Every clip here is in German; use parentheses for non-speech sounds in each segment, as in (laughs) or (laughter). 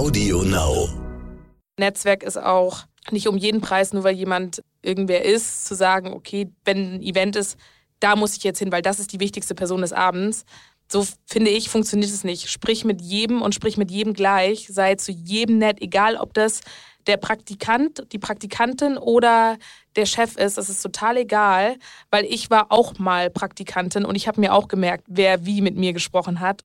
Audio Now. Netzwerk ist auch nicht um jeden Preis, nur weil jemand irgendwer ist, zu sagen, okay, wenn ein Event ist, da muss ich jetzt hin, weil das ist die wichtigste Person des Abends. So finde ich, funktioniert es nicht. Sprich mit jedem und sprich mit jedem gleich. Sei zu jedem nett, egal ob das der Praktikant, die Praktikantin oder der Chef ist. Das ist total egal, weil ich war auch mal Praktikantin und ich habe mir auch gemerkt, wer wie mit mir gesprochen hat.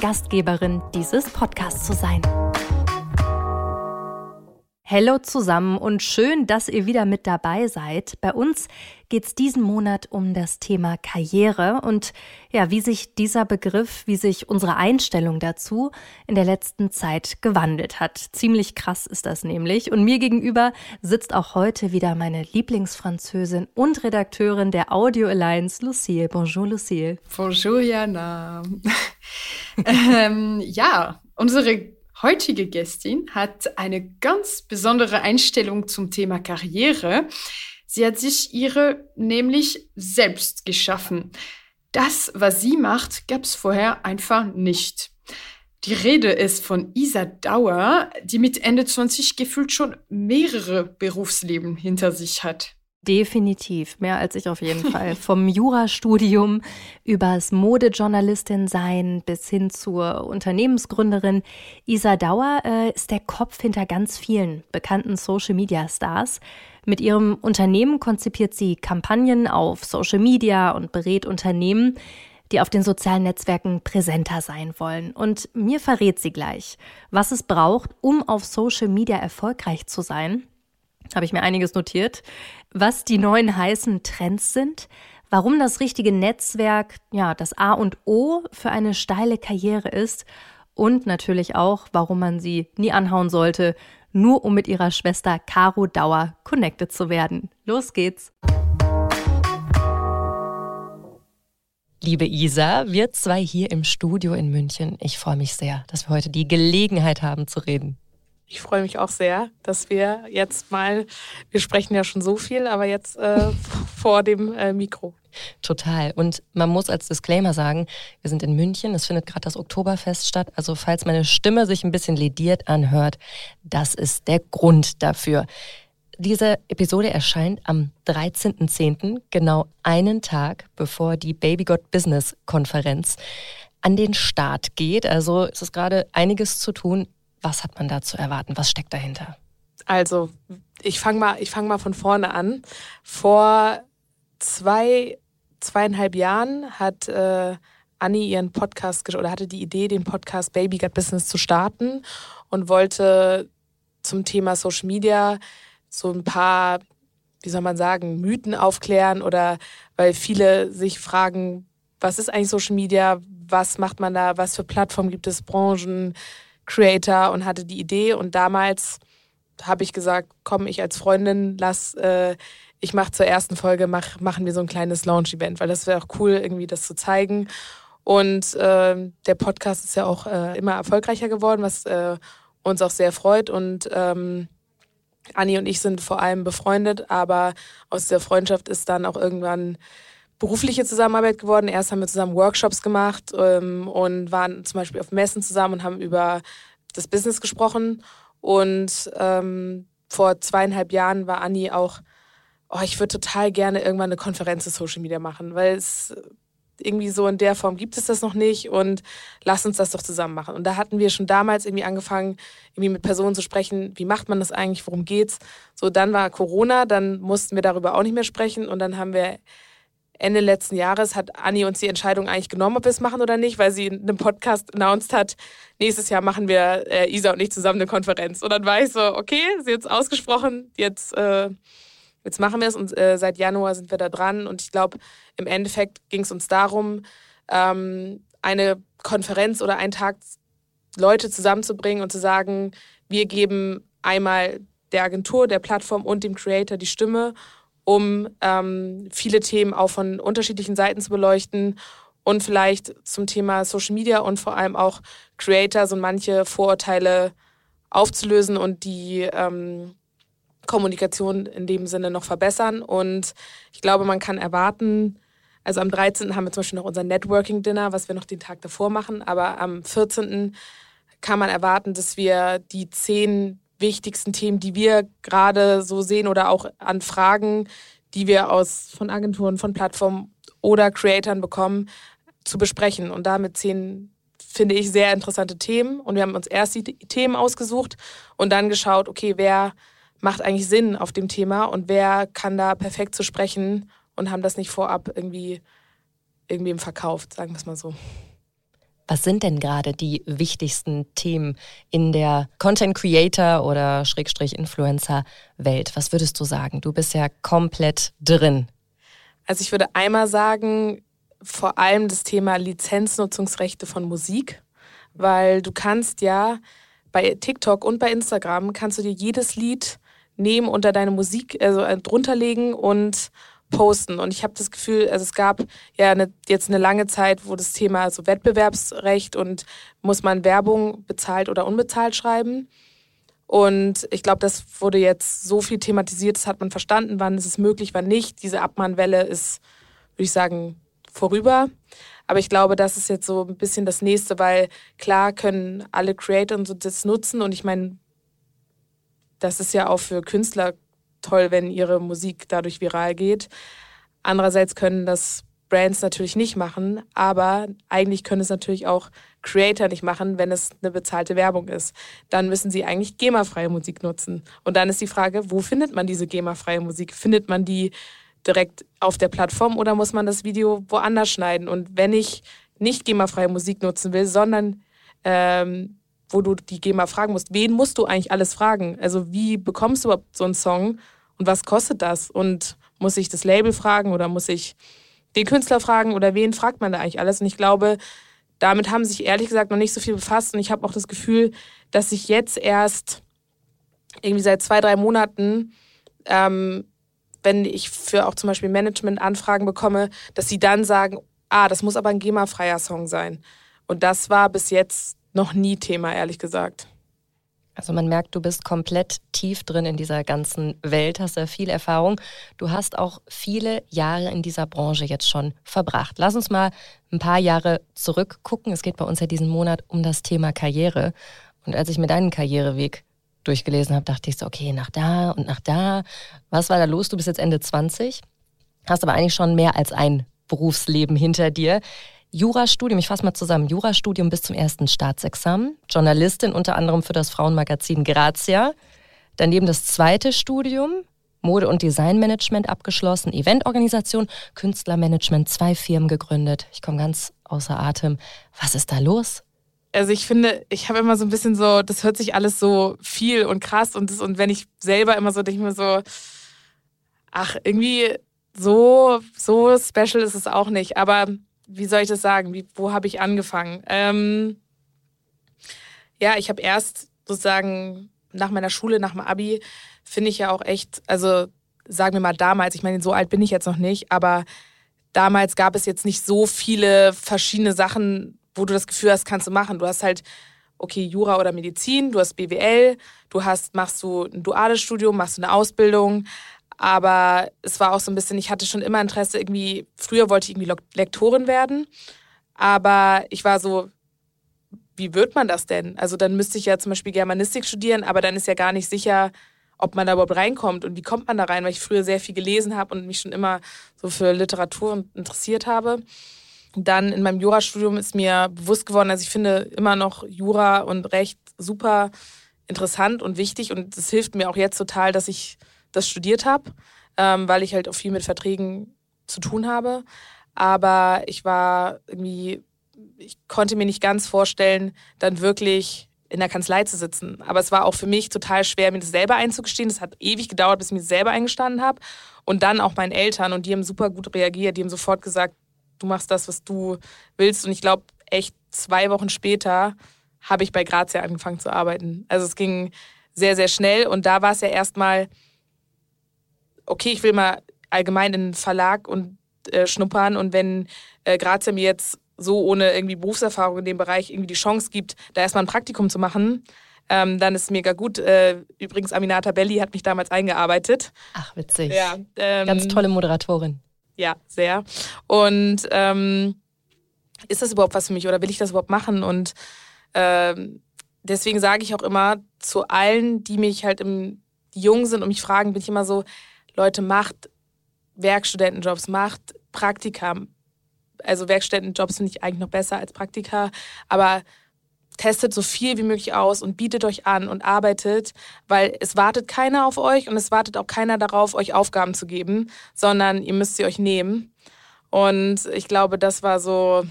Gastgeberin dieses Podcasts zu sein. Hallo zusammen und schön, dass ihr wieder mit dabei seid. Bei uns geht es diesen Monat um das Thema Karriere und ja, wie sich dieser Begriff, wie sich unsere Einstellung dazu in der letzten Zeit gewandelt hat. Ziemlich krass ist das nämlich. Und mir gegenüber sitzt auch heute wieder meine Lieblingsfranzösin und Redakteurin der Audio Alliance, Lucille. Bonjour, Lucille. Bonjour, Jana. (laughs) ähm, ja, unsere heutige Gästin hat eine ganz besondere Einstellung zum Thema Karriere. Sie hat sich ihre nämlich selbst geschaffen. Das, was sie macht, gab es vorher einfach nicht. Die Rede ist von Isa Dauer, die mit Ende 20 gefühlt schon mehrere Berufsleben hinter sich hat. Definitiv, mehr als ich auf jeden Fall. (laughs) Vom Jurastudium übers Modejournalistin sein bis hin zur Unternehmensgründerin. Isa Dauer äh, ist der Kopf hinter ganz vielen bekannten Social Media Stars. Mit ihrem Unternehmen konzipiert sie Kampagnen auf Social Media und berät Unternehmen, die auf den sozialen Netzwerken präsenter sein wollen. Und mir verrät sie gleich, was es braucht, um auf Social Media erfolgreich zu sein habe ich mir einiges notiert, was die neuen heißen Trends sind, warum das richtige Netzwerk ja das A und O für eine steile Karriere ist und natürlich auch, warum man sie nie anhauen sollte, nur um mit ihrer Schwester Caro Dauer connected zu werden. Los geht's! Liebe Isa, wir zwei hier im Studio in München. Ich freue mich sehr, dass wir heute die Gelegenheit haben zu reden. Ich freue mich auch sehr, dass wir jetzt mal, wir sprechen ja schon so viel, aber jetzt äh, (laughs) vor dem äh, Mikro. Total. Und man muss als Disclaimer sagen, wir sind in München, es findet gerade das Oktoberfest statt. Also falls meine Stimme sich ein bisschen lediert anhört, das ist der Grund dafür. Diese Episode erscheint am 13.10., genau einen Tag bevor die Baby Business Konferenz an den Start geht. Also es ist gerade einiges zu tun. Was hat man da zu erwarten? Was steckt dahinter? Also, ich fange mal, fang mal von vorne an. Vor zwei, zweieinhalb Jahren hat äh, Anni ihren Podcast oder hatte die Idee, den Podcast Baby Got Business zu starten und wollte zum Thema Social Media so ein paar, wie soll man sagen, Mythen aufklären oder weil viele sich fragen, was ist eigentlich Social Media, was macht man da, was für Plattformen gibt es, Branchen, Creator und hatte die Idee. Und damals habe ich gesagt, komm, ich als Freundin, lass, äh, ich mache zur ersten Folge, mach, machen wir so ein kleines Launch-Event, weil das wäre auch cool, irgendwie das zu zeigen. Und äh, der Podcast ist ja auch äh, immer erfolgreicher geworden, was äh, uns auch sehr freut. Und ähm, Anni und ich sind vor allem befreundet, aber aus der Freundschaft ist dann auch irgendwann berufliche Zusammenarbeit geworden. Erst haben wir zusammen Workshops gemacht ähm, und waren zum Beispiel auf Messen zusammen und haben über das Business gesprochen. Und ähm, vor zweieinhalb Jahren war Anni auch, oh, ich würde total gerne irgendwann eine Konferenz zu Social Media machen, weil es irgendwie so in der Form gibt es das noch nicht und lass uns das doch zusammen machen. Und da hatten wir schon damals irgendwie angefangen, irgendwie mit Personen zu sprechen, wie macht man das eigentlich, worum geht's. So, dann war Corona, dann mussten wir darüber auch nicht mehr sprechen und dann haben wir Ende letzten Jahres hat Anni uns die Entscheidung eigentlich genommen, ob wir es machen oder nicht, weil sie in einem Podcast announced hat, nächstes Jahr machen wir äh, Isa und ich zusammen eine Konferenz. Und dann war ich so, okay, sie hat es ausgesprochen, jetzt, äh, jetzt machen wir es und äh, seit Januar sind wir da dran. Und ich glaube, im Endeffekt ging es uns darum, ähm, eine Konferenz oder einen Tag Leute zusammenzubringen und zu sagen, wir geben einmal der Agentur, der Plattform und dem Creator die Stimme, um ähm, viele Themen auch von unterschiedlichen Seiten zu beleuchten und vielleicht zum Thema Social Media und vor allem auch Creators und manche Vorurteile aufzulösen und die ähm, Kommunikation in dem Sinne noch verbessern. Und ich glaube, man kann erwarten, also am 13. haben wir zum Beispiel noch unser Networking-Dinner, was wir noch den Tag davor machen, aber am 14. kann man erwarten, dass wir die zehn wichtigsten Themen, die wir gerade so sehen oder auch an Fragen, die wir aus von Agenturen, von Plattformen oder Creatoren bekommen, zu besprechen. Und damit zehn, finde ich, sehr interessante Themen. Und wir haben uns erst die Themen ausgesucht und dann geschaut, okay, wer macht eigentlich Sinn auf dem Thema und wer kann da perfekt zu sprechen und haben das nicht vorab irgendwie irgendwem verkauft, sagen wir es mal so. Was sind denn gerade die wichtigsten Themen in der Content Creator oder Schrägstrich Influencer Welt? Was würdest du sagen? Du bist ja komplett drin. Also ich würde einmal sagen, vor allem das Thema Lizenznutzungsrechte von Musik, weil du kannst ja bei TikTok und bei Instagram kannst du dir jedes Lied nehmen unter deine Musik, also äh, drunter legen und posten. Und ich habe das Gefühl, also es gab ja eine, jetzt eine lange Zeit, wo das Thema so Wettbewerbsrecht und muss man Werbung bezahlt oder unbezahlt schreiben. Und ich glaube, das wurde jetzt so viel thematisiert, das hat man verstanden, wann ist es möglich, wann nicht. Diese Abmahnwelle ist, würde ich sagen, vorüber. Aber ich glaube, das ist jetzt so ein bisschen das Nächste, weil klar können alle Creator und so das nutzen. Und ich meine, das ist ja auch für Künstler toll, wenn ihre Musik dadurch viral geht. Andererseits können das Brands natürlich nicht machen, aber eigentlich können es natürlich auch Creator nicht machen, wenn es eine bezahlte Werbung ist. Dann müssen sie eigentlich GEMA-freie Musik nutzen. Und dann ist die Frage, wo findet man diese GEMA-freie Musik? Findet man die direkt auf der Plattform oder muss man das Video woanders schneiden? Und wenn ich nicht GEMA-freie Musik nutzen will, sondern ähm, wo du die GEMA fragen musst, wen musst du eigentlich alles fragen? Also wie bekommst du überhaupt so einen Song und was kostet das? Und muss ich das Label fragen oder muss ich den Künstler fragen oder wen fragt man da eigentlich alles? Und ich glaube, damit haben sich ehrlich gesagt noch nicht so viel befasst und ich habe auch das Gefühl, dass sich jetzt erst irgendwie seit zwei, drei Monaten ähm, wenn ich für auch zum Beispiel Management-Anfragen bekomme, dass sie dann sagen, ah, das muss aber ein GEMA-freier Song sein. Und das war bis jetzt noch nie Thema, ehrlich gesagt. Also man merkt, du bist komplett tief drin in dieser ganzen Welt, hast da viel Erfahrung. Du hast auch viele Jahre in dieser Branche jetzt schon verbracht. Lass uns mal ein paar Jahre zurückgucken. Es geht bei uns ja diesen Monat um das Thema Karriere. Und als ich mir deinen Karriereweg durchgelesen habe, dachte ich so, okay, nach da und nach da. Was war da los? Du bist jetzt Ende 20, hast aber eigentlich schon mehr als ein Berufsleben hinter dir. Jurastudium, ich fasse mal zusammen, Jurastudium bis zum ersten Staatsexamen, Journalistin unter anderem für das Frauenmagazin Grazia, daneben das zweite Studium, Mode- und Designmanagement abgeschlossen, Eventorganisation, Künstlermanagement, zwei Firmen gegründet. Ich komme ganz außer Atem. Was ist da los? also ich finde, ich habe immer so ein bisschen so, das hört sich alles so viel und krass und das, und wenn ich selber immer so denke so, ach, irgendwie so, so special ist es auch nicht. Aber wie soll ich das sagen? Wie, wo habe ich angefangen? Ähm, ja, ich habe erst sozusagen nach meiner Schule, nach dem Abi, finde ich ja auch echt, also sagen wir mal damals, ich meine, so alt bin ich jetzt noch nicht, aber damals gab es jetzt nicht so viele verschiedene Sachen, wo du das Gefühl hast, kannst du machen. Du hast halt, okay, Jura oder Medizin, du hast BWL, du hast, machst du ein duales Studium, machst du eine Ausbildung. Aber es war auch so ein bisschen, ich hatte schon immer Interesse, irgendwie, früher wollte ich irgendwie Lektorin werden. Aber ich war so, wie wird man das denn? Also dann müsste ich ja zum Beispiel Germanistik studieren, aber dann ist ja gar nicht sicher, ob man da überhaupt reinkommt und wie kommt man da rein, weil ich früher sehr viel gelesen habe und mich schon immer so für Literatur interessiert habe dann in meinem Jurastudium ist mir bewusst geworden, also ich finde immer noch Jura und Recht super interessant und wichtig und es hilft mir auch jetzt total, dass ich das studiert habe, ähm, weil ich halt auch viel mit Verträgen zu tun habe. Aber ich war irgendwie, ich konnte mir nicht ganz vorstellen, dann wirklich in der Kanzlei zu sitzen. Aber es war auch für mich total schwer, mir das selber einzugestehen. Es hat ewig gedauert, bis ich mir das selber eingestanden habe. Und dann auch meinen Eltern und die haben super gut reagiert. Die haben sofort gesagt, du machst das, was du willst. Und ich glaube, echt zwei Wochen später habe ich bei Grazia angefangen zu arbeiten. Also es ging sehr, sehr schnell und da war es ja erstmal, okay, ich will mal allgemein in den Verlag und äh, schnuppern und wenn äh, Grazia mir jetzt so ohne irgendwie Berufserfahrung in dem Bereich irgendwie die Chance gibt, da erstmal ein Praktikum zu machen, ähm, dann ist es mega gut. Äh, übrigens, Aminata Belli hat mich damals eingearbeitet. Ach, witzig. Ja, ähm, Ganz tolle Moderatorin. Ja, sehr. Und ähm, ist das überhaupt was für mich oder will ich das überhaupt machen? Und ähm, deswegen sage ich auch immer zu allen, die mich halt im jung sind und mich fragen, bin ich immer so, Leute, macht Werkstudentenjobs, macht Praktika. Also Werkstudentenjobs finde ich eigentlich noch besser als Praktika, aber testet so viel wie möglich aus und bietet euch an und arbeitet, weil es wartet keiner auf euch und es wartet auch keiner darauf, euch Aufgaben zu geben, sondern ihr müsst sie euch nehmen. Und ich glaube, das war so,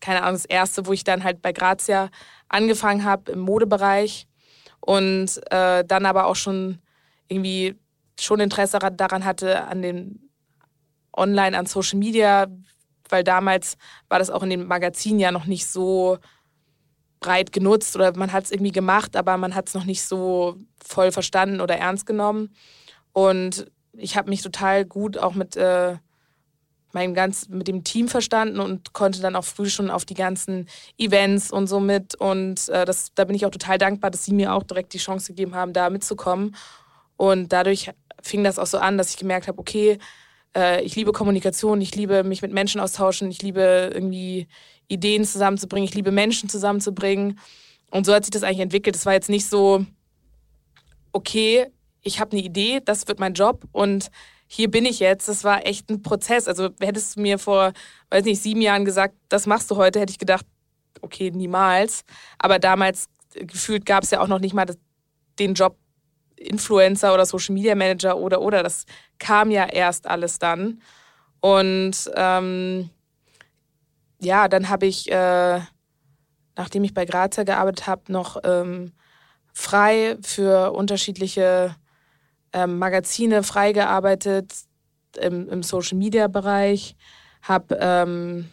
keine Ahnung, das Erste, wo ich dann halt bei Grazia angefangen habe im Modebereich und äh, dann aber auch schon irgendwie schon Interesse daran hatte, an den Online, an Social Media, weil damals war das auch in den Magazinen ja noch nicht so breit genutzt oder man hat es irgendwie gemacht, aber man hat es noch nicht so voll verstanden oder ernst genommen. Und ich habe mich total gut auch mit äh, meinem ganz mit dem Team verstanden und konnte dann auch früh schon auf die ganzen Events und so mit. Und äh, das, da bin ich auch total dankbar, dass sie mir auch direkt die Chance gegeben haben, da mitzukommen. Und dadurch fing das auch so an, dass ich gemerkt habe, okay, äh, ich liebe Kommunikation, ich liebe mich mit Menschen austauschen, ich liebe irgendwie Ideen zusammenzubringen, ich liebe Menschen zusammenzubringen. Und so hat sich das eigentlich entwickelt. Es war jetzt nicht so, okay, ich habe eine Idee, das wird mein Job und hier bin ich jetzt. Das war echt ein Prozess. Also hättest du mir vor, weiß nicht, sieben Jahren gesagt, das machst du heute, hätte ich gedacht, okay, niemals. Aber damals gefühlt gab es ja auch noch nicht mal den Job Influencer oder Social Media Manager oder oder. Das kam ja erst alles dann. Und ähm, ja, dann habe ich, äh, nachdem ich bei Grazia gearbeitet habe, noch ähm, frei für unterschiedliche ähm, Magazine freigearbeitet im, im Social Media Bereich, habe ähm,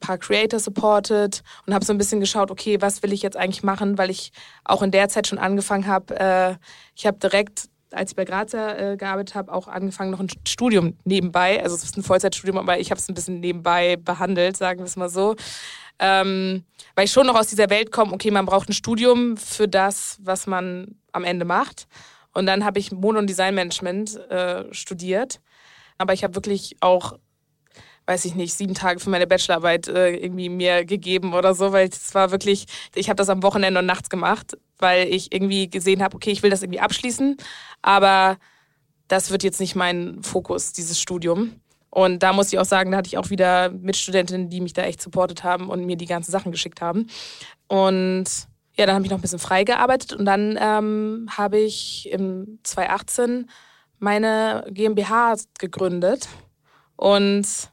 paar Creator supported und habe so ein bisschen geschaut, okay, was will ich jetzt eigentlich machen, weil ich auch in der Zeit schon angefangen habe. Äh, ich habe direkt als ich bei Grazia äh, gearbeitet habe, auch angefangen, noch ein Studium nebenbei. Also es ist ein Vollzeitstudium, aber ich habe es ein bisschen nebenbei behandelt, sagen wir es mal so. Ähm, weil ich schon noch aus dieser Welt komme, okay, man braucht ein Studium für das, was man am Ende macht. Und dann habe ich Mode- und Designmanagement äh, studiert. Aber ich habe wirklich auch weiß ich nicht, sieben Tage für meine Bachelorarbeit äh, irgendwie mir gegeben oder so, weil es war wirklich, ich habe das am Wochenende und nachts gemacht, weil ich irgendwie gesehen habe, okay, ich will das irgendwie abschließen, aber das wird jetzt nicht mein Fokus, dieses Studium. Und da muss ich auch sagen, da hatte ich auch wieder Mitstudentinnen, die mich da echt supportet haben und mir die ganzen Sachen geschickt haben. Und ja, dann habe ich noch ein bisschen frei gearbeitet und dann ähm, habe ich im 2018 meine GmbH gegründet. Und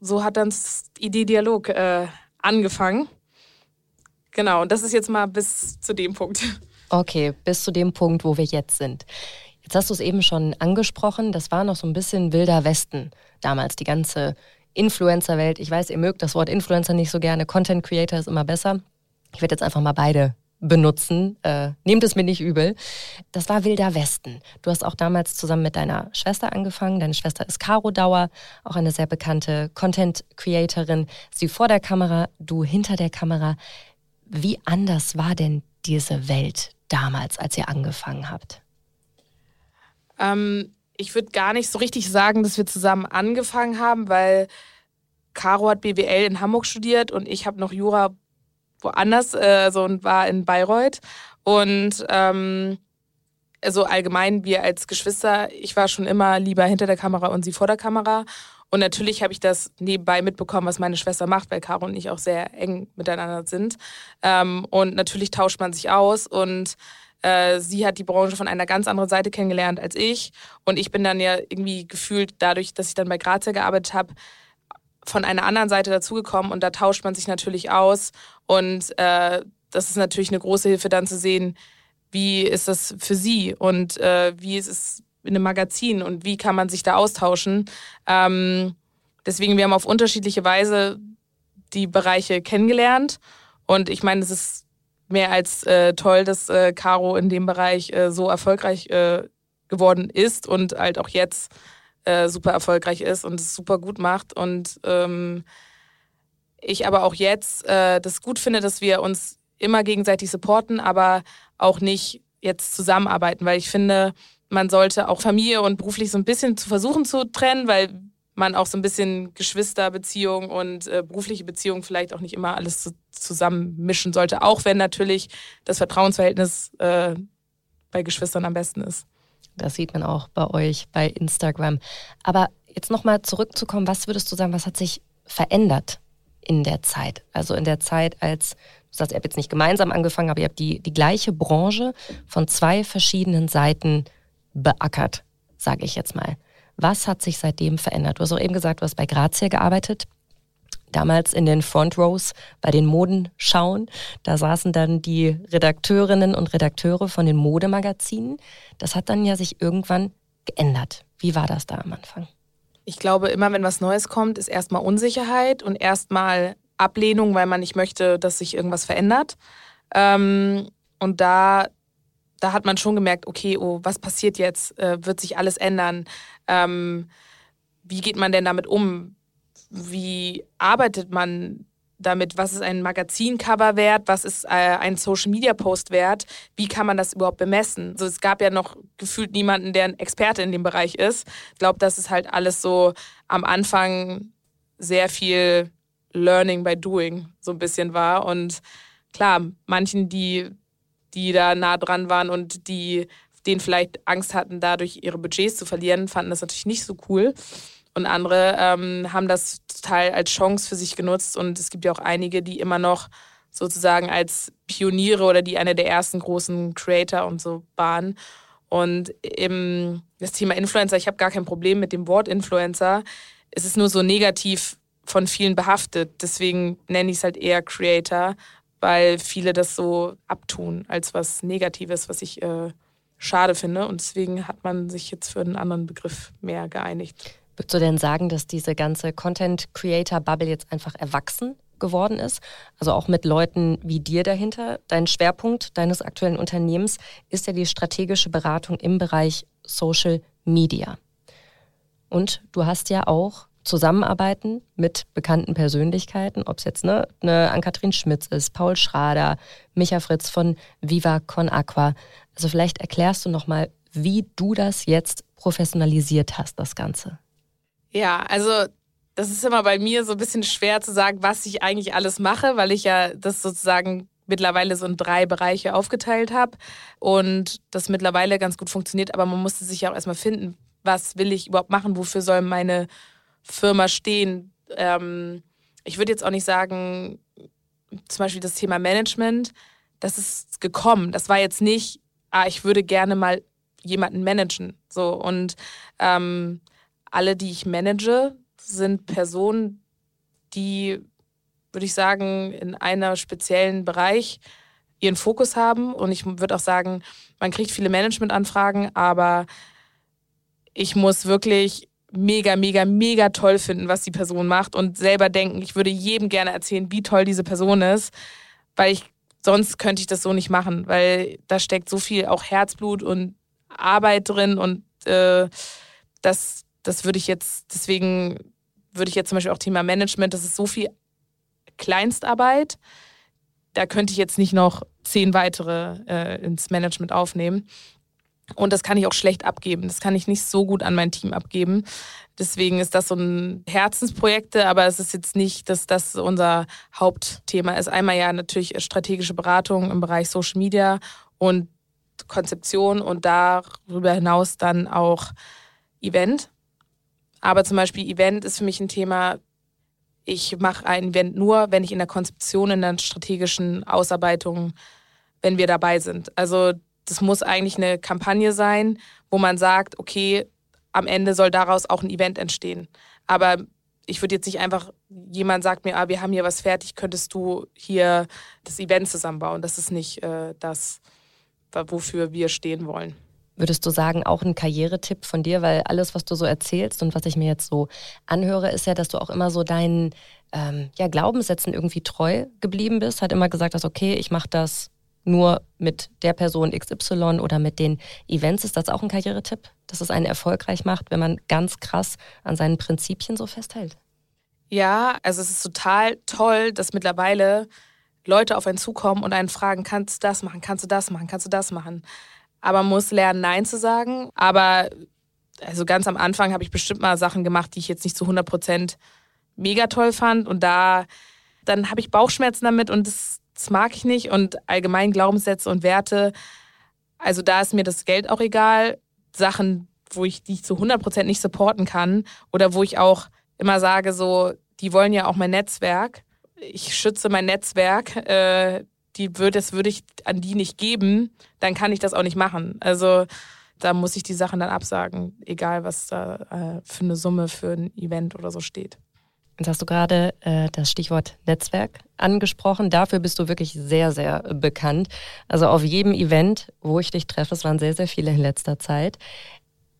so hat dann Idee Dialog äh, angefangen. Genau, und das ist jetzt mal bis zu dem Punkt. Okay, bis zu dem Punkt, wo wir jetzt sind. Jetzt hast du es eben schon angesprochen, das war noch so ein bisschen wilder Westen damals, die ganze Influencer-Welt. Ich weiß, ihr mögt das Wort Influencer nicht so gerne, Content Creator ist immer besser. Ich werde jetzt einfach mal beide benutzen. Äh, nehmt es mir nicht übel. Das war Wilder Westen. Du hast auch damals zusammen mit deiner Schwester angefangen. Deine Schwester ist Caro Dauer, auch eine sehr bekannte Content-Creatorin. Sie vor der Kamera, du hinter der Kamera. Wie anders war denn diese Welt damals, als ihr angefangen habt? Ähm, ich würde gar nicht so richtig sagen, dass wir zusammen angefangen haben, weil Caro hat BWL in Hamburg studiert und ich habe noch Jura woanders äh, so und war in Bayreuth. Und ähm, also allgemein, wir als Geschwister, ich war schon immer lieber hinter der Kamera und sie vor der Kamera. Und natürlich habe ich das nebenbei mitbekommen, was meine Schwester macht, weil Caro und ich auch sehr eng miteinander sind. Ähm, und natürlich tauscht man sich aus und äh, sie hat die Branche von einer ganz anderen Seite kennengelernt als ich. Und ich bin dann ja irgendwie gefühlt, dadurch, dass ich dann bei Grazia gearbeitet habe, von einer anderen Seite dazugekommen und da tauscht man sich natürlich aus und äh, das ist natürlich eine große Hilfe dann zu sehen, wie ist das für sie und äh, wie ist es in einem Magazin und wie kann man sich da austauschen. Ähm, deswegen, wir haben auf unterschiedliche Weise die Bereiche kennengelernt Und ich meine, es ist mehr als äh, toll, dass äh, Caro in dem Bereich äh, so erfolgreich äh, geworden ist und halt auch jetzt äh, super erfolgreich ist und es super gut macht. Und ähm, ich aber auch jetzt äh, das gut finde, dass wir uns immer gegenseitig supporten, aber auch nicht jetzt zusammenarbeiten, weil ich finde, man sollte auch Familie und beruflich so ein bisschen zu versuchen zu trennen, weil man auch so ein bisschen Geschwisterbeziehung und äh, berufliche Beziehung vielleicht auch nicht immer alles zu, zusammenmischen sollte, auch wenn natürlich das Vertrauensverhältnis äh, bei Geschwistern am besten ist. Das sieht man auch bei euch bei Instagram. Aber jetzt nochmal zurückzukommen, was würdest du sagen, was hat sich verändert in der Zeit? Also in der Zeit, als du sagst, ihr habt jetzt nicht gemeinsam angefangen, aber ihr habt die, die gleiche Branche von zwei verschiedenen Seiten beackert, sage ich jetzt mal. Was hat sich seitdem verändert? Du hast auch eben gesagt, du hast bei Grazia gearbeitet. Damals in den Front Rows bei den Modenschauen. Da saßen dann die Redakteurinnen und Redakteure von den Modemagazinen. Das hat dann ja sich irgendwann geändert. Wie war das da am Anfang? Ich glaube, immer wenn was Neues kommt, ist erstmal Unsicherheit und erstmal Ablehnung, weil man nicht möchte, dass sich irgendwas verändert. Ähm, und da, da hat man schon gemerkt, okay, oh, was passiert jetzt? Äh, wird sich alles ändern? Ähm, wie geht man denn damit um? Wie arbeitet man damit? Was ist ein Magazincover wert? Was ist äh, ein Social Media Post wert? Wie kann man das überhaupt bemessen? Also es gab ja noch gefühlt niemanden, der ein Experte in dem Bereich ist. Ich glaube, das ist halt alles so am Anfang sehr viel Learning by Doing so ein bisschen war. Und klar, manchen, die, die da nah dran waren und die denen vielleicht Angst hatten, dadurch ihre Budgets zu verlieren, fanden das natürlich nicht so cool. Und andere ähm, haben das total als Chance für sich genutzt. Und es gibt ja auch einige, die immer noch sozusagen als Pioniere oder die eine der ersten großen Creator und so waren. Und im, das Thema Influencer, ich habe gar kein Problem mit dem Wort Influencer. Es ist nur so negativ von vielen behaftet. Deswegen nenne ich es halt eher Creator, weil viele das so abtun als was Negatives, was ich äh, schade finde. Und deswegen hat man sich jetzt für einen anderen Begriff mehr geeinigt. Würdest du denn sagen, dass diese ganze Content-Creator-Bubble jetzt einfach erwachsen geworden ist? Also auch mit Leuten wie dir dahinter. Dein Schwerpunkt deines aktuellen Unternehmens ist ja die strategische Beratung im Bereich Social Media. Und du hast ja auch Zusammenarbeiten mit bekannten Persönlichkeiten, ob es jetzt ne, eine Ann-Kathrin Schmitz ist, Paul Schrader, Micha Fritz von Viva Con Aqua. Also vielleicht erklärst du nochmal, wie du das jetzt professionalisiert hast, das Ganze. Ja, also das ist immer bei mir so ein bisschen schwer zu sagen, was ich eigentlich alles mache, weil ich ja das sozusagen mittlerweile so in drei Bereiche aufgeteilt habe und das mittlerweile ganz gut funktioniert, aber man musste sich ja auch erstmal finden, was will ich überhaupt machen, wofür soll meine Firma stehen. Ähm, ich würde jetzt auch nicht sagen, zum Beispiel das Thema Management, das ist gekommen. Das war jetzt nicht, ah, ich würde gerne mal jemanden managen. So und ähm, alle, die ich manage, sind Personen, die, würde ich sagen, in einem speziellen Bereich ihren Fokus haben. Und ich würde auch sagen, man kriegt viele Managementanfragen, aber ich muss wirklich mega, mega, mega toll finden, was die Person macht und selber denken, ich würde jedem gerne erzählen, wie toll diese Person ist, weil ich sonst könnte ich das so nicht machen, weil da steckt so viel auch Herzblut und Arbeit drin und äh, das, das würde ich jetzt, deswegen würde ich jetzt zum Beispiel auch Thema Management, das ist so viel Kleinstarbeit, da könnte ich jetzt nicht noch zehn weitere äh, ins Management aufnehmen. Und das kann ich auch schlecht abgeben. Das kann ich nicht so gut an mein Team abgeben. Deswegen ist das so ein Herzensprojekt, aber es ist jetzt nicht, dass das unser Hauptthema ist. Einmal ja natürlich strategische Beratung im Bereich Social Media und Konzeption und darüber hinaus dann auch Event. Aber zum Beispiel Event ist für mich ein Thema, ich mache ein Event nur, wenn ich in der Konzeption, in der strategischen Ausarbeitung, wenn wir dabei sind. Also das muss eigentlich eine Kampagne sein, wo man sagt, okay, am Ende soll daraus auch ein Event entstehen. Aber ich würde jetzt nicht einfach, jemand sagt mir, ah, wir haben hier was fertig, könntest du hier das Event zusammenbauen. Das ist nicht äh, das, wofür wir stehen wollen. Würdest du sagen, auch ein Karrieretipp von dir, weil alles, was du so erzählst und was ich mir jetzt so anhöre, ist ja, dass du auch immer so deinen ähm, ja, Glaubenssätzen irgendwie treu geblieben bist, hat immer gesagt hast, okay, ich mache das nur mit der Person XY oder mit den Events. Ist das auch ein Karrieretipp, dass es einen erfolgreich macht, wenn man ganz krass an seinen Prinzipien so festhält? Ja, also es ist total toll, dass mittlerweile Leute auf einen zukommen und einen fragen, kannst du das machen, kannst du das machen, kannst du das machen. Aber muss lernen, Nein zu sagen. Aber also ganz am Anfang habe ich bestimmt mal Sachen gemacht, die ich jetzt nicht zu 100 Prozent mega toll fand. Und da, dann habe ich Bauchschmerzen damit und das, das mag ich nicht. Und allgemein Glaubenssätze und Werte, also da ist mir das Geld auch egal. Sachen, wo ich die zu 100 Prozent nicht supporten kann oder wo ich auch immer sage, so, die wollen ja auch mein Netzwerk. Ich schütze mein Netzwerk. Äh, die würde, das würde ich an die nicht geben, dann kann ich das auch nicht machen. Also da muss ich die Sachen dann absagen, egal was da äh, für eine Summe für ein Event oder so steht. Jetzt hast du gerade äh, das Stichwort Netzwerk angesprochen. Dafür bist du wirklich sehr, sehr bekannt. Also auf jedem Event, wo ich dich treffe, es waren sehr, sehr viele in letzter Zeit.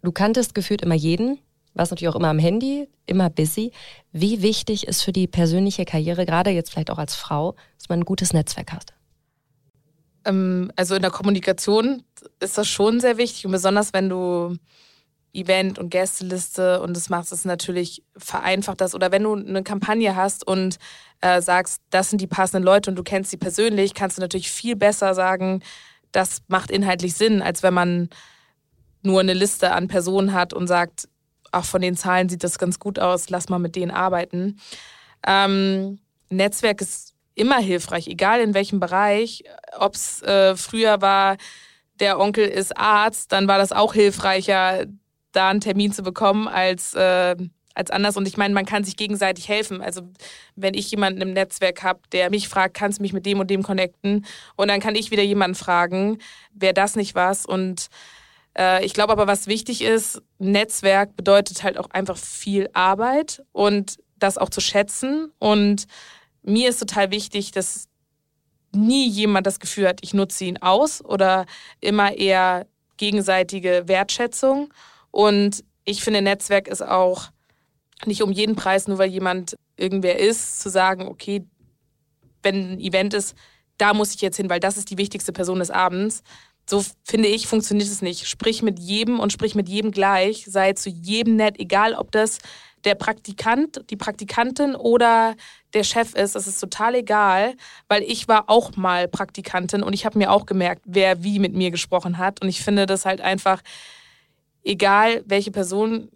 Du kanntest gefühlt immer jeden, warst natürlich auch immer am Handy, immer busy. Wie wichtig ist für die persönliche Karriere, gerade jetzt vielleicht auch als Frau, dass man ein gutes Netzwerk hat? Ähm, also in der Kommunikation ist das schon sehr wichtig und besonders wenn du Event und Gästeliste und das machst, ist natürlich vereinfacht das. Oder wenn du eine Kampagne hast und äh, sagst, das sind die passenden Leute und du kennst sie persönlich, kannst du natürlich viel besser sagen, das macht inhaltlich Sinn, als wenn man nur eine Liste an Personen hat und sagt, auch von den Zahlen sieht das ganz gut aus, lass mal mit denen arbeiten. Ähm, Netzwerk ist immer hilfreich, egal in welchem Bereich. Ob es äh, früher war, der Onkel ist Arzt, dann war das auch hilfreicher, da einen Termin zu bekommen als, äh, als anders. Und ich meine, man kann sich gegenseitig helfen. Also wenn ich jemanden im Netzwerk habe, der mich fragt, kannst du mich mit dem und dem connecten? Und dann kann ich wieder jemanden fragen, wäre das nicht was? Und äh, ich glaube aber, was wichtig ist, Netzwerk bedeutet halt auch einfach viel Arbeit und das auch zu schätzen. Und mir ist total wichtig, dass nie jemand das Gefühl hat, ich nutze ihn aus oder immer eher gegenseitige Wertschätzung. Und ich finde, Netzwerk ist auch nicht um jeden Preis, nur weil jemand irgendwer ist, zu sagen, okay, wenn ein Event ist, da muss ich jetzt hin, weil das ist die wichtigste Person des Abends. So finde ich, funktioniert es nicht. Sprich mit jedem und sprich mit jedem gleich. Sei zu jedem nett, egal ob das der Praktikant, die Praktikantin oder der Chef ist, das ist total egal, weil ich war auch mal Praktikantin und ich habe mir auch gemerkt, wer wie mit mir gesprochen hat. Und ich finde das halt einfach, egal welche Person,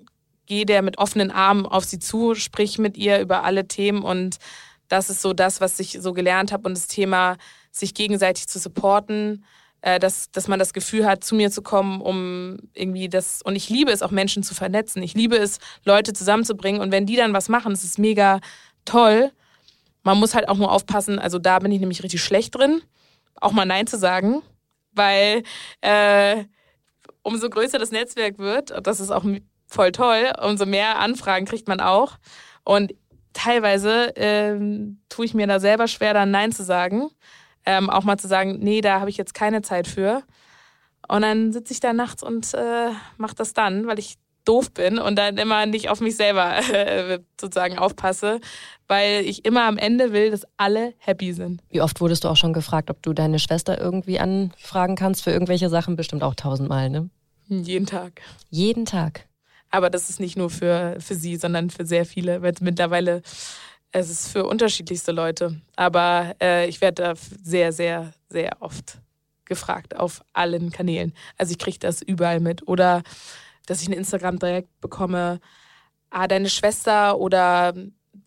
geh der mit offenen Armen auf sie zu, sprich mit ihr über alle Themen und das ist so das, was ich so gelernt habe und das Thema, sich gegenseitig zu supporten dass, dass man das Gefühl hat, zu mir zu kommen, um irgendwie das. Und ich liebe es auch, Menschen zu vernetzen. Ich liebe es, Leute zusammenzubringen. Und wenn die dann was machen, das ist mega toll. Man muss halt auch nur aufpassen, also da bin ich nämlich richtig schlecht drin, auch mal Nein zu sagen, weil äh, umso größer das Netzwerk wird, und das ist auch voll toll, umso mehr Anfragen kriegt man auch. Und teilweise ähm, tue ich mir da selber schwer, dann Nein zu sagen. Ähm, auch mal zu sagen, nee, da habe ich jetzt keine Zeit für. Und dann sitze ich da nachts und äh, mache das dann, weil ich doof bin und dann immer nicht auf mich selber (laughs) äh, sozusagen aufpasse, weil ich immer am Ende will, dass alle happy sind. Wie oft wurdest du auch schon gefragt, ob du deine Schwester irgendwie anfragen kannst für irgendwelche Sachen? Bestimmt auch tausendmal, ne? Jeden Tag. Jeden Tag. Aber das ist nicht nur für, für sie, sondern für sehr viele. Weil mittlerweile es ist für unterschiedlichste Leute. Aber äh, ich werde da sehr, sehr, sehr oft gefragt auf allen Kanälen. Also ich kriege das überall mit. Oder dass ich ein Instagram direkt bekomme, ah, deine Schwester oder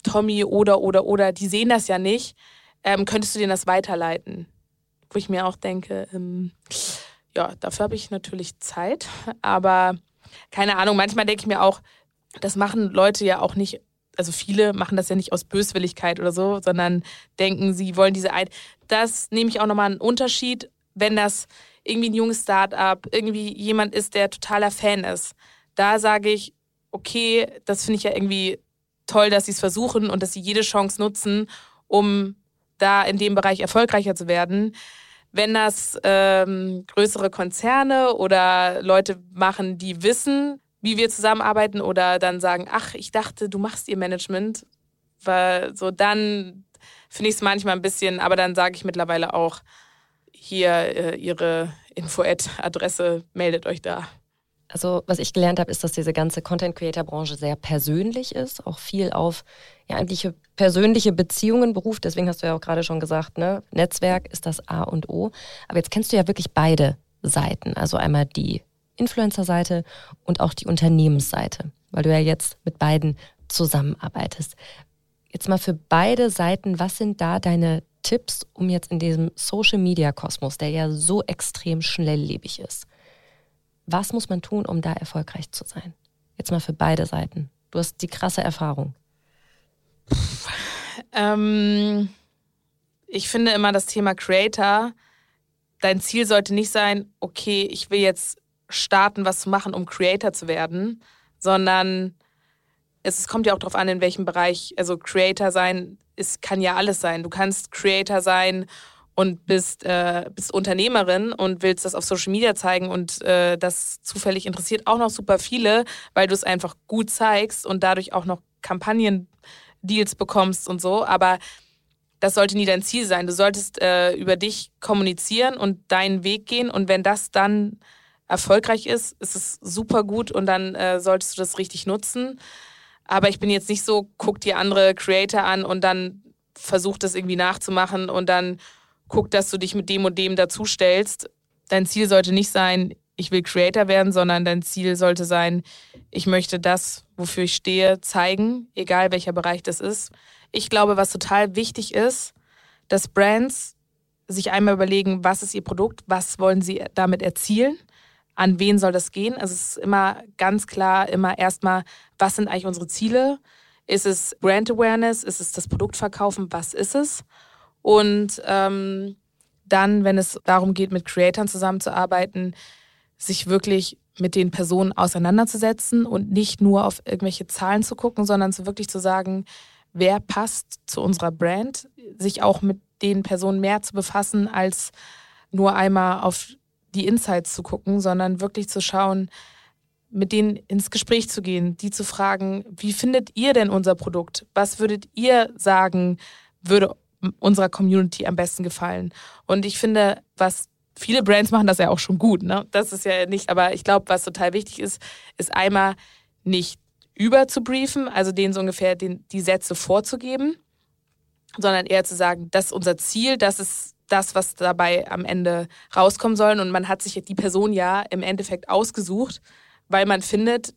Tommy oder, oder, oder, die sehen das ja nicht. Ähm, könntest du denen das weiterleiten? Wo ich mir auch denke, ähm, ja, dafür habe ich natürlich Zeit. Aber keine Ahnung, manchmal denke ich mir auch, das machen Leute ja auch nicht also viele machen das ja nicht aus Böswilligkeit oder so, sondern denken, sie wollen diese ein. Das nehme ich auch nochmal einen Unterschied, wenn das irgendwie ein junges Start-up, irgendwie jemand ist, der totaler Fan ist. Da sage ich, okay, das finde ich ja irgendwie toll, dass sie es versuchen und dass sie jede Chance nutzen, um da in dem Bereich erfolgreicher zu werden. Wenn das ähm, größere Konzerne oder Leute machen, die wissen, wie wir zusammenarbeiten oder dann sagen, ach, ich dachte, du machst ihr Management. Weil so dann finde ich es manchmal ein bisschen, aber dann sage ich mittlerweile auch, hier äh, Ihre Info-Adresse, meldet euch da. Also was ich gelernt habe, ist, dass diese ganze Content-Creator-Branche sehr persönlich ist, auch viel auf ja, eigentlich persönliche Beziehungen beruft. Deswegen hast du ja auch gerade schon gesagt, ne? Netzwerk ist das A und O. Aber jetzt kennst du ja wirklich beide Seiten. Also einmal die Influencer-Seite und auch die Unternehmensseite, weil du ja jetzt mit beiden zusammenarbeitest. Jetzt mal für beide Seiten, was sind da deine Tipps, um jetzt in diesem Social-Media-Kosmos, der ja so extrem schnelllebig ist, was muss man tun, um da erfolgreich zu sein? Jetzt mal für beide Seiten. Du hast die krasse Erfahrung. Ähm, ich finde immer das Thema Creator, dein Ziel sollte nicht sein, okay, ich will jetzt starten, was zu machen, um Creator zu werden, sondern es kommt ja auch darauf an, in welchem Bereich, also Creator sein, es kann ja alles sein. Du kannst Creator sein und bist, äh, bist Unternehmerin und willst das auf Social Media zeigen und äh, das zufällig interessiert auch noch super viele, weil du es einfach gut zeigst und dadurch auch noch Kampagnen-Deals bekommst und so. Aber das sollte nie dein Ziel sein. Du solltest äh, über dich kommunizieren und deinen Weg gehen und wenn das dann erfolgreich ist, ist es super gut und dann äh, solltest du das richtig nutzen. Aber ich bin jetzt nicht so, guck dir andere Creator an und dann versuch das irgendwie nachzumachen und dann guck, dass du dich mit dem und dem dazustellst. Dein Ziel sollte nicht sein, ich will Creator werden, sondern dein Ziel sollte sein, ich möchte das, wofür ich stehe, zeigen, egal welcher Bereich das ist. Ich glaube, was total wichtig ist, dass Brands sich einmal überlegen, was ist ihr Produkt, was wollen sie damit erzielen, an wen soll das gehen. Also es ist immer ganz klar, immer erstmal, was sind eigentlich unsere Ziele? Ist es Brand Awareness? Ist es das Produkt verkaufen? Was ist es? Und ähm, dann, wenn es darum geht, mit Creatoren zusammenzuarbeiten, sich wirklich mit den Personen auseinanderzusetzen und nicht nur auf irgendwelche Zahlen zu gucken, sondern zu wirklich zu sagen, wer passt zu unserer Brand, sich auch mit den Personen mehr zu befassen, als nur einmal auf die Insights zu gucken, sondern wirklich zu schauen, mit denen ins Gespräch zu gehen, die zu fragen, wie findet ihr denn unser Produkt? Was würdet ihr sagen, würde unserer Community am besten gefallen. Und ich finde, was viele Brands machen das ja auch schon gut, ne? Das ist ja nicht, aber ich glaube, was total wichtig ist, ist einmal nicht über zu briefen, also denen so ungefähr den, die Sätze vorzugeben, sondern eher zu sagen, das ist unser Ziel, das ist das, was dabei am Ende rauskommen soll. Und man hat sich die Person ja im Endeffekt ausgesucht, weil man findet,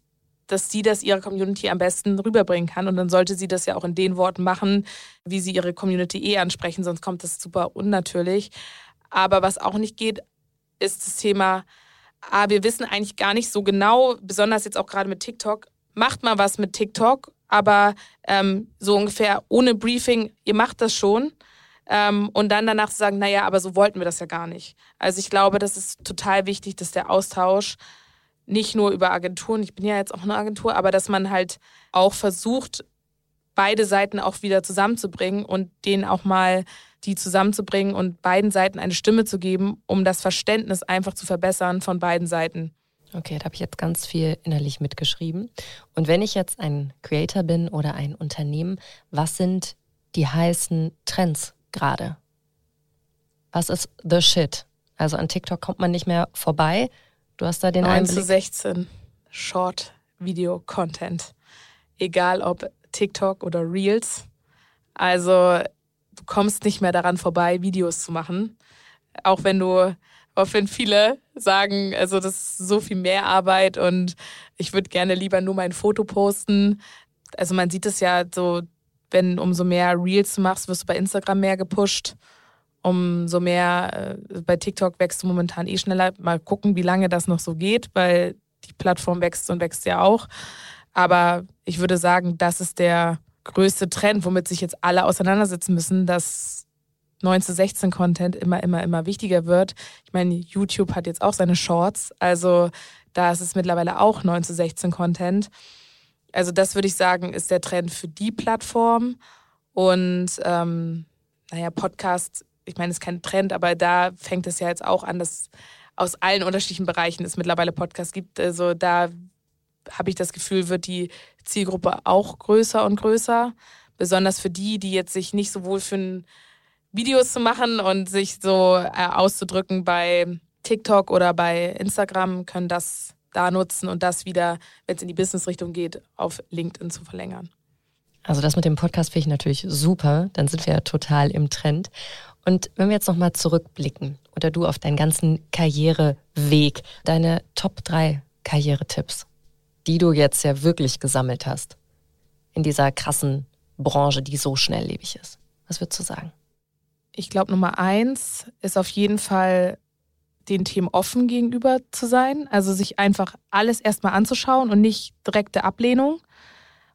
dass sie das ihrer Community am besten rüberbringen kann. Und dann sollte sie das ja auch in den Worten machen, wie sie ihre Community eh ansprechen, sonst kommt das super unnatürlich. Aber was auch nicht geht, ist das Thema, ah, wir wissen eigentlich gar nicht so genau, besonders jetzt auch gerade mit TikTok, macht mal was mit TikTok, aber ähm, so ungefähr ohne Briefing, ihr macht das schon. Ähm, und dann danach zu sagen, naja, aber so wollten wir das ja gar nicht. Also ich glaube, das ist total wichtig, dass der Austausch nicht nur über Agenturen, ich bin ja jetzt auch eine Agentur, aber dass man halt auch versucht, beide Seiten auch wieder zusammenzubringen und denen auch mal die zusammenzubringen und beiden Seiten eine Stimme zu geben, um das Verständnis einfach zu verbessern von beiden Seiten. Okay, da habe ich jetzt ganz viel innerlich mitgeschrieben. Und wenn ich jetzt ein Creator bin oder ein Unternehmen, was sind die heißen Trends gerade? Was ist the shit? Also an TikTok kommt man nicht mehr vorbei. Du hast da den 9 Einblick. zu 16 Short Video Content. Egal ob TikTok oder Reels. Also du kommst nicht mehr daran vorbei, Videos zu machen. Auch wenn du, auch wenn viele sagen, also das ist so viel mehr Arbeit und ich würde gerne lieber nur mein Foto posten. Also man sieht es ja so, wenn umso mehr Reels du machst, wirst du bei Instagram mehr gepusht umso mehr äh, bei TikTok wächst du momentan eh schneller. Mal gucken, wie lange das noch so geht, weil die Plattform wächst und wächst ja auch. Aber ich würde sagen, das ist der größte Trend, womit sich jetzt alle auseinandersetzen müssen, dass 9 zu 16 Content immer, immer, immer wichtiger wird. Ich meine, YouTube hat jetzt auch seine Shorts, also da ist es mittlerweile auch 9 zu 16 Content. Also das würde ich sagen, ist der Trend für die Plattform. Und ähm, naja, Podcast ich meine, es ist kein Trend, aber da fängt es ja jetzt auch an, dass aus allen unterschiedlichen Bereichen es mittlerweile Podcasts gibt. Also da habe ich das Gefühl, wird die Zielgruppe auch größer und größer. besonders für die, die jetzt sich nicht so wohl fühlen, Videos zu machen und sich so äh, auszudrücken bei TikTok oder bei Instagram, können das da nutzen und das wieder, wenn es in die Business-Richtung geht, auf LinkedIn zu verlängern. Also das mit dem Podcast finde ich natürlich super, dann sind wir ja total im Trend. Und wenn wir jetzt nochmal zurückblicken oder du auf deinen ganzen Karriereweg, deine Top 3 Karrieretipps, die du jetzt ja wirklich gesammelt hast in dieser krassen Branche, die so schnelllebig ist. Was würdest du sagen? Ich glaube, Nummer eins ist auf jeden Fall den Themen offen gegenüber zu sein. Also sich einfach alles erstmal anzuschauen und nicht direkte Ablehnung.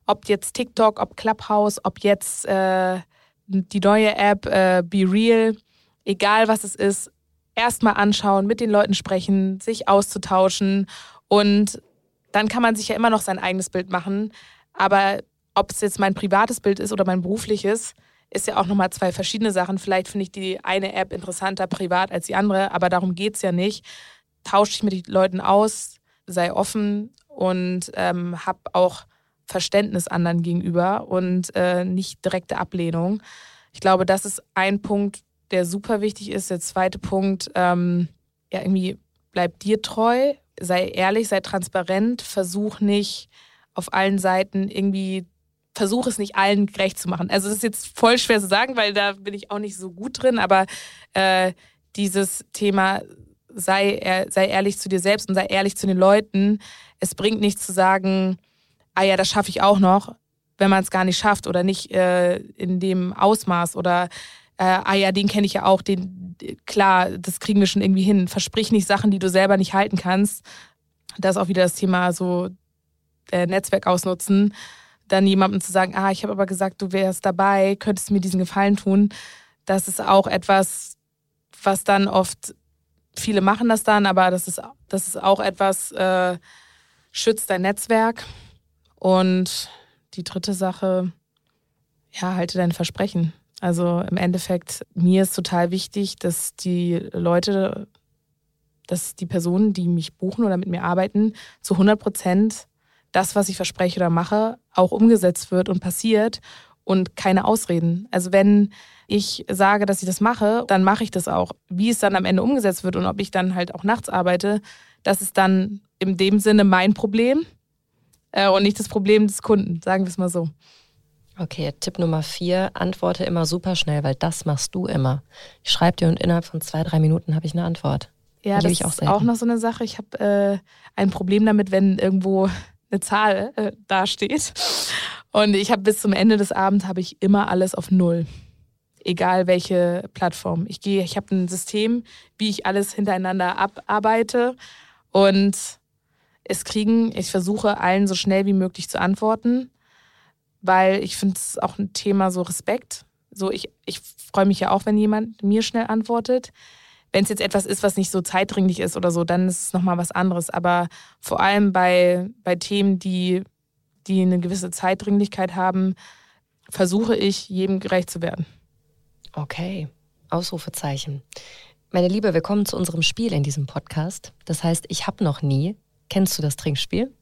Ob jetzt TikTok, ob Clubhouse, ob jetzt äh, die neue App äh, Be Real, egal was es ist, erstmal anschauen, mit den Leuten sprechen, sich auszutauschen und dann kann man sich ja immer noch sein eigenes Bild machen. Aber ob es jetzt mein privates Bild ist oder mein berufliches, ist ja auch nochmal zwei verschiedene Sachen. Vielleicht finde ich die eine App interessanter privat als die andere, aber darum geht es ja nicht. Tausche dich mit den Leuten aus, sei offen und ähm, hab auch Verständnis anderen gegenüber und äh, nicht direkte Ablehnung. Ich glaube, das ist ein Punkt, der super wichtig ist. Der zweite Punkt, ähm, ja, irgendwie bleib dir treu, sei ehrlich, sei transparent, versuch nicht auf allen Seiten irgendwie versuche es nicht allen gerecht zu machen. Also das ist jetzt voll schwer zu sagen, weil da bin ich auch nicht so gut drin, aber äh, dieses Thema sei, sei ehrlich zu dir selbst und sei ehrlich zu den Leuten. Es bringt nichts zu sagen, ah ja, das schaffe ich auch noch, wenn man es gar nicht schafft oder nicht äh, in dem Ausmaß oder äh, ah ja, den kenne ich ja auch, den klar, das kriegen wir schon irgendwie hin. Versprich nicht Sachen, die du selber nicht halten kannst. Das ist auch wieder das Thema so äh, Netzwerk ausnutzen dann jemandem zu sagen, ah, ich habe aber gesagt, du wärst dabei, könntest mir diesen Gefallen tun, das ist auch etwas, was dann oft, viele machen das dann, aber das ist, das ist auch etwas, äh, schützt dein Netzwerk. Und die dritte Sache, ja, halte dein Versprechen. Also im Endeffekt, mir ist total wichtig, dass die Leute, dass die Personen, die mich buchen oder mit mir arbeiten, zu 100 Prozent das, was ich verspreche oder mache, auch umgesetzt wird und passiert und keine Ausreden. Also wenn ich sage, dass ich das mache, dann mache ich das auch. Wie es dann am Ende umgesetzt wird und ob ich dann halt auch nachts arbeite, das ist dann in dem Sinne mein Problem äh, und nicht das Problem des Kunden, sagen wir es mal so. Okay, Tipp Nummer vier, antworte immer super schnell, weil das machst du immer. Ich schreibe dir und innerhalb von zwei, drei Minuten habe ich eine Antwort. Ja, das ist auch, auch noch so eine Sache. Ich habe äh, ein Problem damit, wenn irgendwo eine Zahl äh, dasteht. Und ich habe bis zum Ende des Abends habe ich immer alles auf Null. Egal welche Plattform. Ich gehe, ich habe ein System, wie ich alles hintereinander abarbeite. Und es kriegen, ich versuche allen so schnell wie möglich zu antworten, weil ich finde es auch ein Thema so Respekt. So, ich, ich freue mich ja auch, wenn jemand mir schnell antwortet. Wenn es jetzt etwas ist, was nicht so zeitdringlich ist oder so, dann ist es nochmal was anderes. Aber vor allem bei, bei Themen, die, die eine gewisse Zeitdringlichkeit haben, versuche ich, jedem gerecht zu werden. Okay, Ausrufezeichen. Meine Liebe, wir kommen zu unserem Spiel in diesem Podcast. Das heißt, ich habe noch nie. Kennst du das Trinkspiel?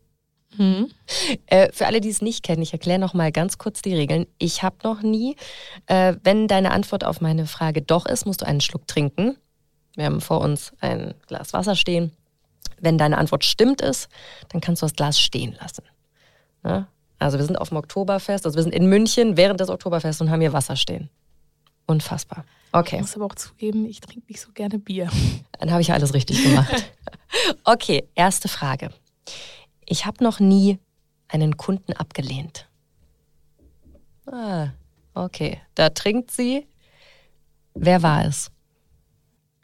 Hm. Äh, für alle, die es nicht kennen, ich erkläre noch mal ganz kurz die Regeln. Ich habe noch nie. Äh, wenn deine Antwort auf meine Frage doch ist, musst du einen Schluck trinken. Wir haben vor uns ein Glas Wasser stehen. Wenn deine Antwort stimmt ist, dann kannst du das Glas stehen lassen. Ja? Also wir sind auf dem Oktoberfest, also wir sind in München während des Oktoberfests und haben hier Wasser stehen. Unfassbar. Okay. Ich muss aber auch zugeben, ich trinke nicht so gerne Bier. (laughs) Dann habe ich ja alles richtig gemacht. (laughs) okay, erste Frage. Ich habe noch nie einen Kunden abgelehnt. Ah, okay. Da trinkt sie. Wer war es?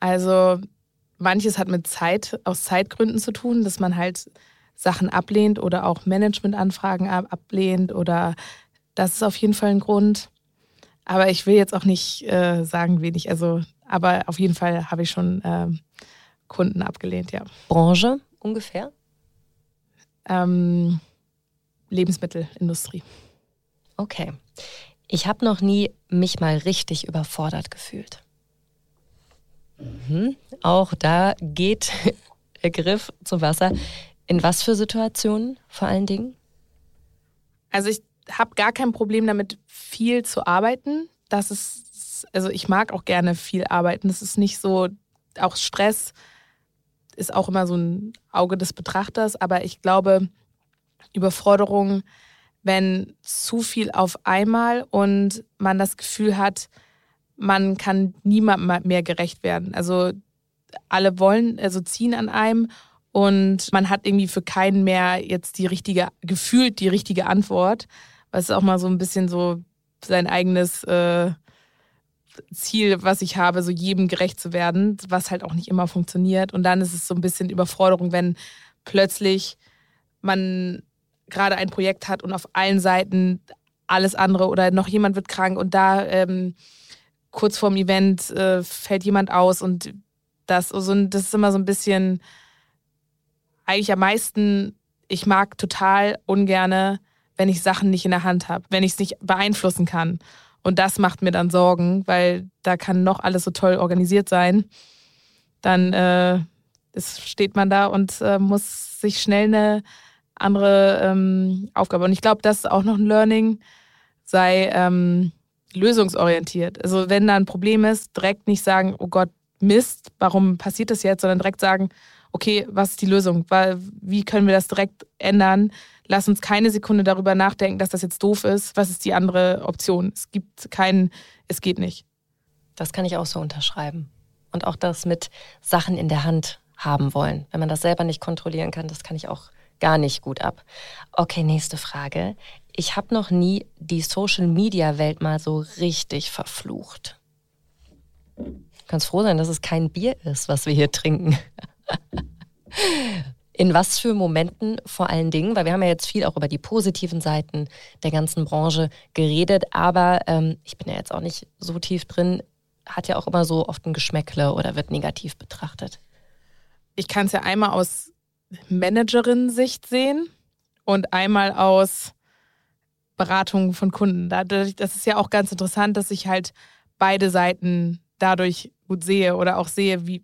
Also manches hat mit Zeit, aus Zeitgründen zu tun, dass man halt Sachen ablehnt oder auch Managementanfragen ablehnt oder das ist auf jeden Fall ein Grund. Aber ich will jetzt auch nicht äh, sagen, wenig. Also, aber auf jeden Fall habe ich schon äh, Kunden abgelehnt, ja. Branche ungefähr? Ähm, Lebensmittelindustrie. Okay. Ich habe noch nie mich mal richtig überfordert gefühlt. Mhm. Auch da geht (laughs) der Griff zum Wasser. In was für Situationen vor allen Dingen? Also ich habe gar kein Problem damit, viel zu arbeiten. Das ist, also ich mag auch gerne viel arbeiten. Das ist nicht so, auch Stress ist auch immer so ein Auge des Betrachters, aber ich glaube, Überforderung, wenn zu viel auf einmal und man das Gefühl hat, man kann niemandem mehr gerecht werden. Also alle wollen, also ziehen an einem und man hat irgendwie für keinen mehr jetzt die richtige, gefühlt die richtige Antwort. Was ist auch mal so ein bisschen so sein eigenes äh, Ziel, was ich habe, so jedem gerecht zu werden, was halt auch nicht immer funktioniert. Und dann ist es so ein bisschen Überforderung, wenn plötzlich man gerade ein Projekt hat und auf allen Seiten alles andere oder noch jemand wird krank und da ähm, kurz vorm Event äh, fällt jemand aus und das, also, das ist immer so ein bisschen eigentlich am meisten, ich mag total ungerne, wenn ich Sachen nicht in der Hand habe, wenn ich es nicht beeinflussen kann. Und das macht mir dann Sorgen, weil da kann noch alles so toll organisiert sein. Dann äh, steht man da und äh, muss sich schnell eine andere ähm, Aufgabe. Und ich glaube, das ist auch noch ein Learning, sei ähm, lösungsorientiert. Also wenn da ein Problem ist, direkt nicht sagen, oh Gott, Mist, warum passiert das jetzt, sondern direkt sagen, okay, was ist die Lösung? Wie können wir das direkt ändern? Lass uns keine Sekunde darüber nachdenken, dass das jetzt doof ist. Was ist die andere Option? Es gibt keinen, es geht nicht. Das kann ich auch so unterschreiben. Und auch das mit Sachen in der Hand haben wollen. Wenn man das selber nicht kontrollieren kann, das kann ich auch gar nicht gut ab. Okay, nächste Frage. Ich habe noch nie die Social-Media-Welt mal so richtig verflucht. Du kannst froh sein, dass es kein Bier ist, was wir hier trinken. (laughs) In was für Momenten vor allen Dingen, weil wir haben ja jetzt viel auch über die positiven Seiten der ganzen Branche geredet, aber ähm, ich bin ja jetzt auch nicht so tief drin, hat ja auch immer so oft ein Geschmäckle oder wird negativ betrachtet. Ich kann es ja einmal aus Managerin-Sicht sehen und einmal aus Beratung von Kunden. Das ist ja auch ganz interessant, dass ich halt beide Seiten dadurch gut sehe oder auch sehe, wie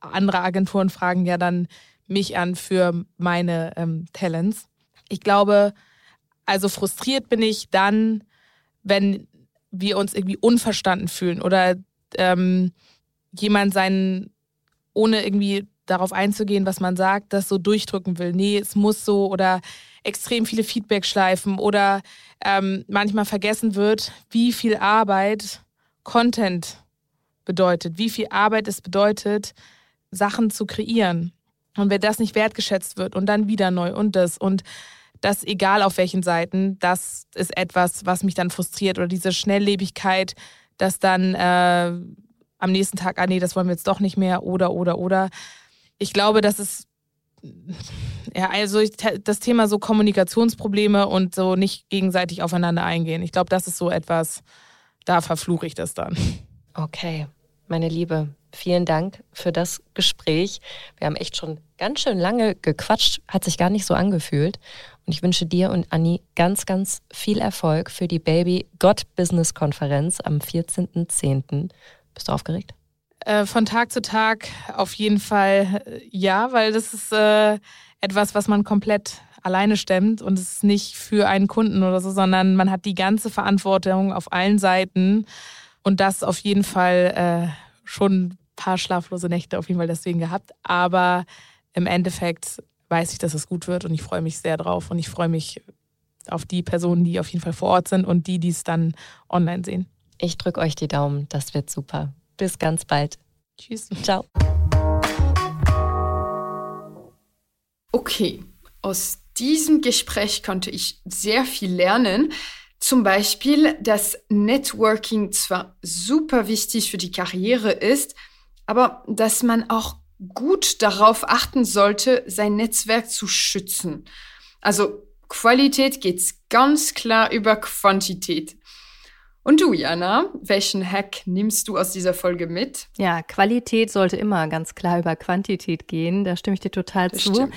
andere Agenturen fragen ja dann mich an für meine ähm, Talents. Ich glaube, also frustriert bin ich dann, wenn wir uns irgendwie unverstanden fühlen oder ähm, jemand seinen, ohne irgendwie darauf einzugehen, was man sagt, das so durchdrücken will. Nee, es muss so oder extrem viele Feedback-Schleifen oder ähm, manchmal vergessen wird, wie viel Arbeit Content bedeutet, wie viel Arbeit es bedeutet, Sachen zu kreieren. Und wenn das nicht wertgeschätzt wird und dann wieder neu und das und das egal auf welchen Seiten, das ist etwas, was mich dann frustriert oder diese Schnelllebigkeit, dass dann äh, am nächsten Tag, ah nee, das wollen wir jetzt doch nicht mehr oder oder oder ich glaube, das ist ja, also das Thema so Kommunikationsprobleme und so nicht gegenseitig aufeinander eingehen. Ich glaube, das ist so etwas, da verfluche ich das dann. Okay, meine Liebe, vielen Dank für das Gespräch. Wir haben echt schon ganz schön lange gequatscht, hat sich gar nicht so angefühlt. Und ich wünsche dir und Anni ganz, ganz viel Erfolg für die Baby God Business Konferenz am 14.10. Bist du aufgeregt? Äh, von Tag zu Tag auf jeden Fall äh, ja, weil das ist äh, etwas, was man komplett alleine stemmt und es ist nicht für einen Kunden oder so, sondern man hat die ganze Verantwortung auf allen Seiten und das auf jeden Fall äh, schon ein paar schlaflose Nächte auf jeden Fall deswegen gehabt. Aber im Endeffekt weiß ich, dass es gut wird und ich freue mich sehr drauf und ich freue mich auf die Personen, die auf jeden Fall vor Ort sind und die, die es dann online sehen. Ich drücke euch die Daumen, das wird super. Bis ganz bald. Tschüss. Ciao. Okay, aus diesem Gespräch konnte ich sehr viel lernen. Zum Beispiel, dass Networking zwar super wichtig für die Karriere ist, aber dass man auch gut darauf achten sollte, sein Netzwerk zu schützen. Also Qualität geht ganz klar über Quantität. Und du, Jana, welchen Hack nimmst du aus dieser Folge mit? Ja, Qualität sollte immer ganz klar über Quantität gehen. Da stimme ich dir total Das zu.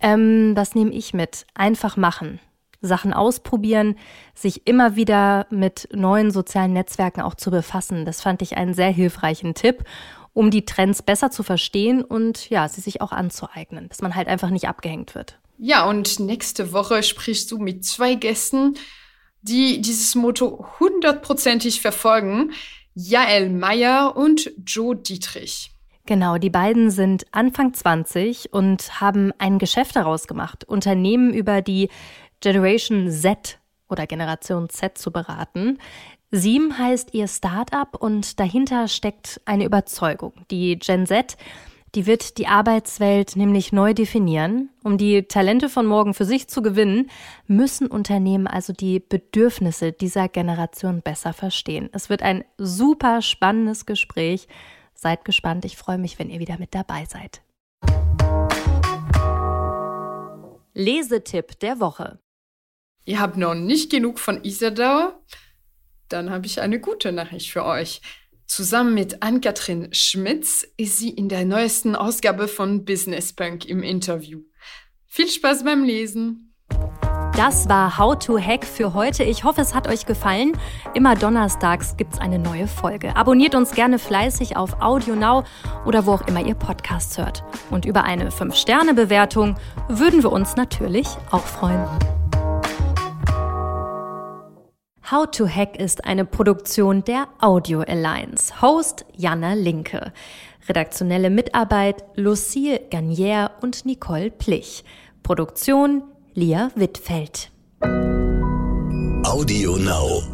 Ähm, das nehme ich mit. Einfach machen. Sachen ausprobieren, sich immer wieder mit neuen sozialen Netzwerken auch zu befassen. Das fand ich einen sehr hilfreichen Tipp, um die Trends besser zu verstehen und ja, sie sich auch anzueignen, dass man halt einfach nicht abgehängt wird. Ja, und nächste Woche sprichst du mit zwei Gästen die dieses Motto hundertprozentig verfolgen. Jael Meyer und Joe Dietrich. Genau, die beiden sind Anfang 20 und haben ein Geschäft daraus gemacht, Unternehmen über die Generation Z oder Generation Z zu beraten. Siem heißt ihr Start-up und dahinter steckt eine Überzeugung. Die Gen Z, die wird die Arbeitswelt nämlich neu definieren. Um die Talente von morgen für sich zu gewinnen, müssen Unternehmen also die Bedürfnisse dieser Generation besser verstehen. Es wird ein super spannendes Gespräch. Seid gespannt, ich freue mich, wenn ihr wieder mit dabei seid. Lesetipp der Woche. Ihr habt noch nicht genug von Isador? Dann habe ich eine gute Nachricht für euch. Zusammen mit Ann-Kathrin Schmitz ist sie in der neuesten Ausgabe von Business Punk im Interview. Viel Spaß beim Lesen! Das war How to Hack für heute. Ich hoffe, es hat euch gefallen. Immer donnerstags gibt es eine neue Folge. Abonniert uns gerne fleißig auf Audio Now oder wo auch immer ihr Podcasts hört. Und über eine 5-Sterne-Bewertung würden wir uns natürlich auch freuen. How to Hack ist eine Produktion der Audio Alliance. Host Jana Linke. Redaktionelle Mitarbeit Lucille Garnier und Nicole Plich. Produktion Lia Wittfeld. Audio Now.